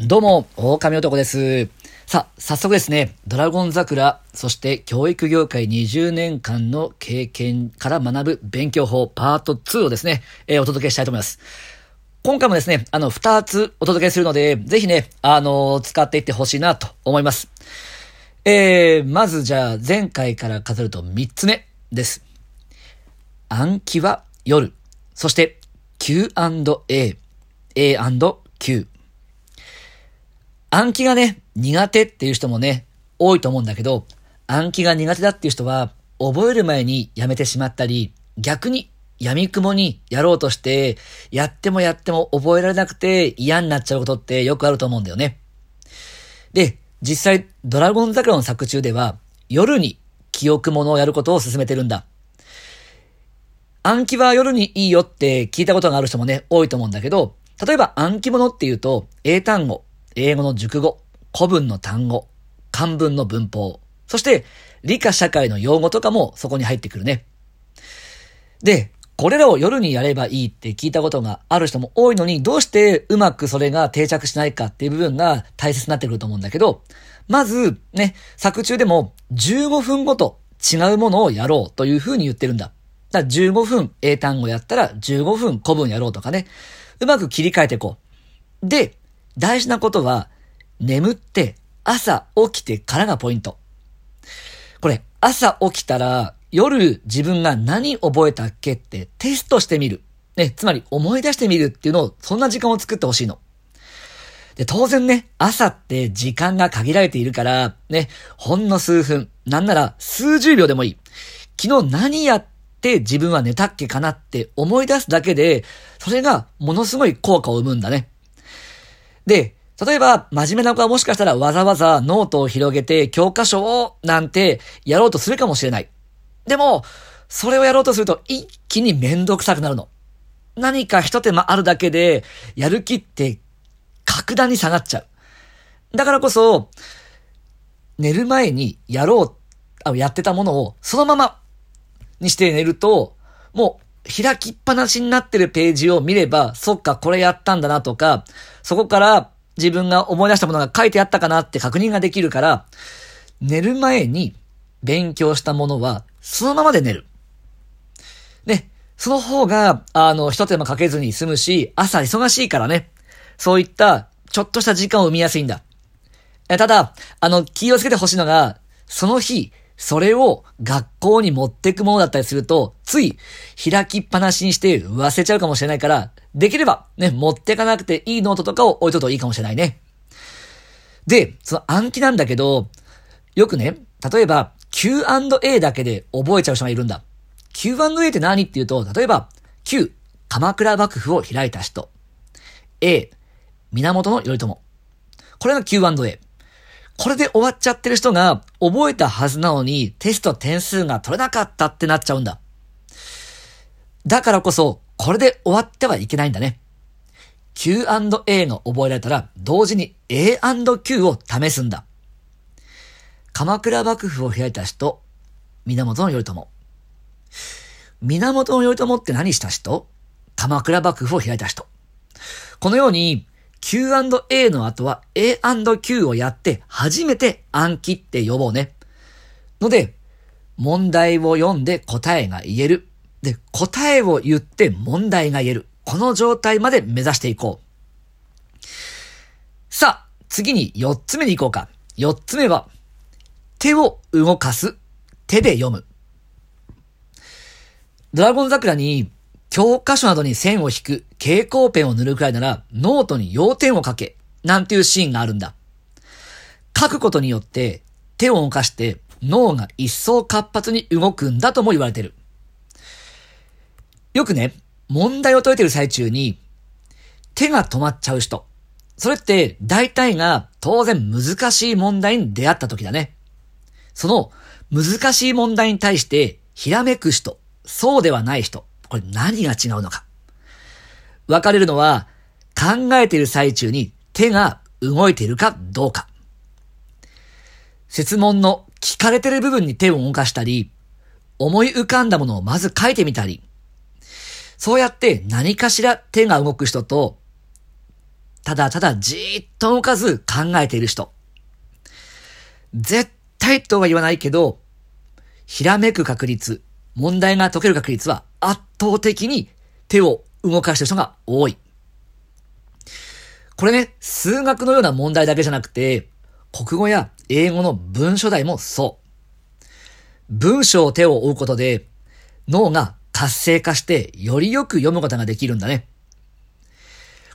どうも、狼男です。さあ、早速ですね、ドラゴン桜、そして教育業界20年間の経験から学ぶ勉強法パート2をですね、えーお届けしたいと思います。今回もですね、あの、2つお届けするので、ぜひね、あのー使っていってほしいなと思います。えー、まずじゃあ、前回から数えると3つ目です。暗記は夜。そして Q&A。A&Q。暗記がね、苦手っていう人もね、多いと思うんだけど、暗記が苦手だっていう人は、覚える前にやめてしまったり、逆に闇雲にやろうとして、やってもやっても覚えられなくて嫌になっちゃうことってよくあると思うんだよね。で、実際、ドラゴン桜の作中では、夜に記憶物をやることを勧めてるんだ。暗記は夜にいいよって聞いたことがある人もね、多いと思うんだけど、例えば暗記物っていうと、英単語、英語の熟語、古文の単語、漢文の文法、そして理科社会の用語とかもそこに入ってくるね。で、これらを夜にやればいいって聞いたことがある人も多いのに、どうしてうまくそれが定着しないかっていう部分が大切になってくると思うんだけど、まず、ね、作中でも15分ごと違うものをやろうというふうに言ってるんだ。だから15分英単語やったら15分古文やろうとかね。うまく切り替えていこう。で、大事なことは、眠って朝起きてからがポイント。これ、朝起きたら、夜自分が何覚えたっけってテストしてみる。ね、つまり思い出してみるっていうのを、そんな時間を作ってほしいの。で、当然ね、朝って時間が限られているから、ね、ほんの数分、なんなら数十秒でもいい。昨日何やって自分は寝たっけかなって思い出すだけで、それがものすごい効果を生むんだね。で、例えば、真面目な子はもしかしたらわざわざノートを広げて教科書をなんてやろうとするかもしれない。でも、それをやろうとすると一気にめんどくさくなるの。何か一手間あるだけで、やる気って格段に下がっちゃう。だからこそ、寝る前にやろう、あやってたものをそのままにして寝ると、もう開きっぱなしになってるページを見れば、そっか、これやったんだなとか、そこから自分が思い出したものが書いてあったかなって確認ができるから、寝る前に勉強したものは、そのままで寝る。ね。その方が、あの、一手間かけずに済むし、朝忙しいからね。そういった、ちょっとした時間を生みやすいんだ。ただ、あの、気をつけてほしいのが、その日、それを学校に持ってくものだったりすると、つい開きっぱなしにして忘れちゃうかもしれないから、できればね、持ってかなくていいノートとかを置いとくといいかもしれないね。で、その暗記なんだけど、よくね、例えば Q&A だけで覚えちゃう人がいるんだ。Q&A って何っていうと、例えば Q、鎌倉幕府を開いた人。A、源頼朝。これが Q&A。これで終わっちゃってる人が覚えたはずなのにテスト点数が取れなかったってなっちゃうんだ。だからこそ、これで終わってはいけないんだね。Q&A が覚えられたら、同時に A&Q を試すんだ。鎌倉幕府を開いた人、源頼朝。源頼朝って何した人？鎌倉幕府を開いた人。このように、Q&A の後は A&Q をやって初めて暗記って呼ぼうね。ので、問題を読んで答えが言える。で、答えを言って問題が言える。この状態まで目指していこう。さあ、次に4つ目に行こうか。4つ目は、手を動かす。手で読む。ドラゴン桜に教科書などに線を引く、蛍光ペンを塗るくらいなら、ノートに要点を書け、なんていうシーンがあるんだ。書くことによって、手を動かして、脳が一層活発に動くんだとも言われてる。よくね、問題を解いてる最中に、手が止まっちゃう人。それって、大体が当然難しい問題に出会った時だね。その難しい問題に対して、ひらめく人、そうではない人。これ何が違うのか。分かれるのは、考えている最中に手が動いているかどうか。質問の聞かれている部分に手を動かしたり、思い浮かんだものをまず書いてみたり、そうやって何かしら手が動く人と、ただただじーっと動かず考えている人。絶対とは言わないけど、ひらめく確率、問題が解ける確率は圧倒的に手を動かしてる人が多い。これね、数学のような問題だけじゃなくて、国語や英語の文書題もそう。文章を手を追うことで、脳が活性化してよりよく読むことができるんだね。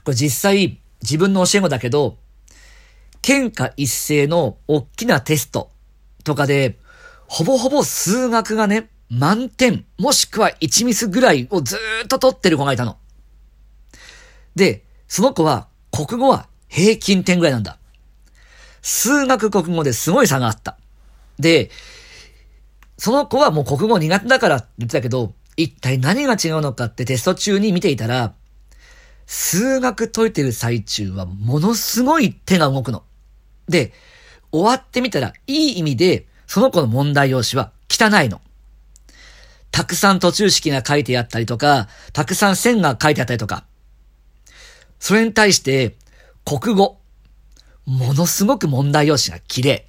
これ実際、自分の教え子だけど、県下一斉の大きなテストとかで、ほぼほぼ数学がね、満点、もしくは1ミスぐらいをずーっと取ってる子がいたの。で、その子は国語は平均点ぐらいなんだ。数学国語ですごい差があった。で、その子はもう国語苦手だからって言ってたけど、一体何が違うのかってテスト中に見ていたら、数学解いてる最中はものすごい手が動くの。で、終わってみたらいい意味で、その子の問題用紙は汚いの。たくさん途中式が書いてあったりとか、たくさん線が書いてあったりとか、それに対して、国語。ものすごく問題用紙が綺麗。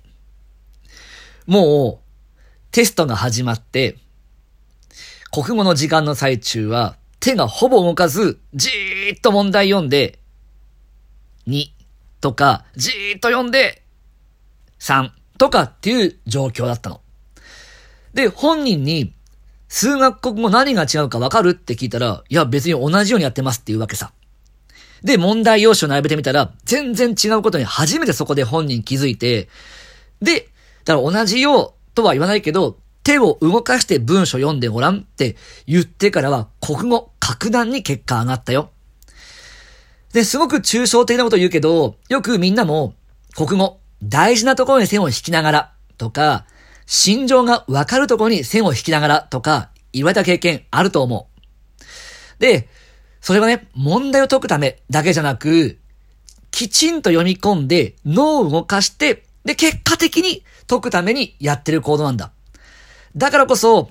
もう、テストが始まって、国語の時間の最中は、手がほぼ動かず、じーっと問題読んで、2とか、じーっと読んで、3とかっていう状況だったの。で、本人に、数学国語何が違うかわかるって聞いたら、いや別に同じようにやってますっていうわけさ。で、問題用紙を並べてみたら、全然違うことに初めてそこで本人気づいて、で、だから同じようとは言わないけど、手を動かして文章読んでごらんって言ってからは、国語、格段に結果上がったよ。で、すごく抽象的なこと言うけど、よくみんなも、国語、大事なところに線を引きながら、とか、心情がわかるところに線を引きながら、とか、言われた経験あると思う。で、それはね、問題を解くためだけじゃなく、きちんと読み込んで脳を動かして、で、結果的に解くためにやってる行動なんだ。だからこそ、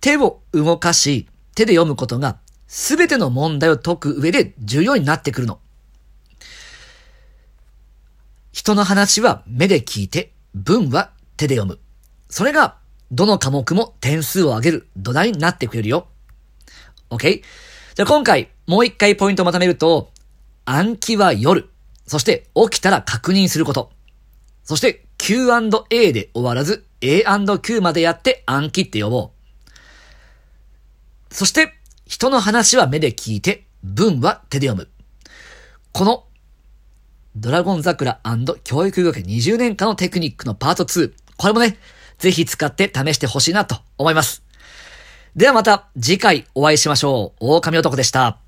手を動かし、手で読むことが、すべての問題を解く上で重要になってくるの。人の話は目で聞いて、文は手で読む。それが、どの科目も点数を上げる土台になってくれるよ。OK? じゃあ今回、もう一回ポイントをまとめると、暗記は夜。そして起きたら確認すること。そして Q&A で終わらず A&Q までやって暗記って呼ぼう。そして、人の話は目で聞いて、文は手で読む。この、ドラゴン桜教育学20年間のテクニックのパート2。これもね、ぜひ使って試してほしいなと思います。ではまた次回お会いしましょう。狼男でした。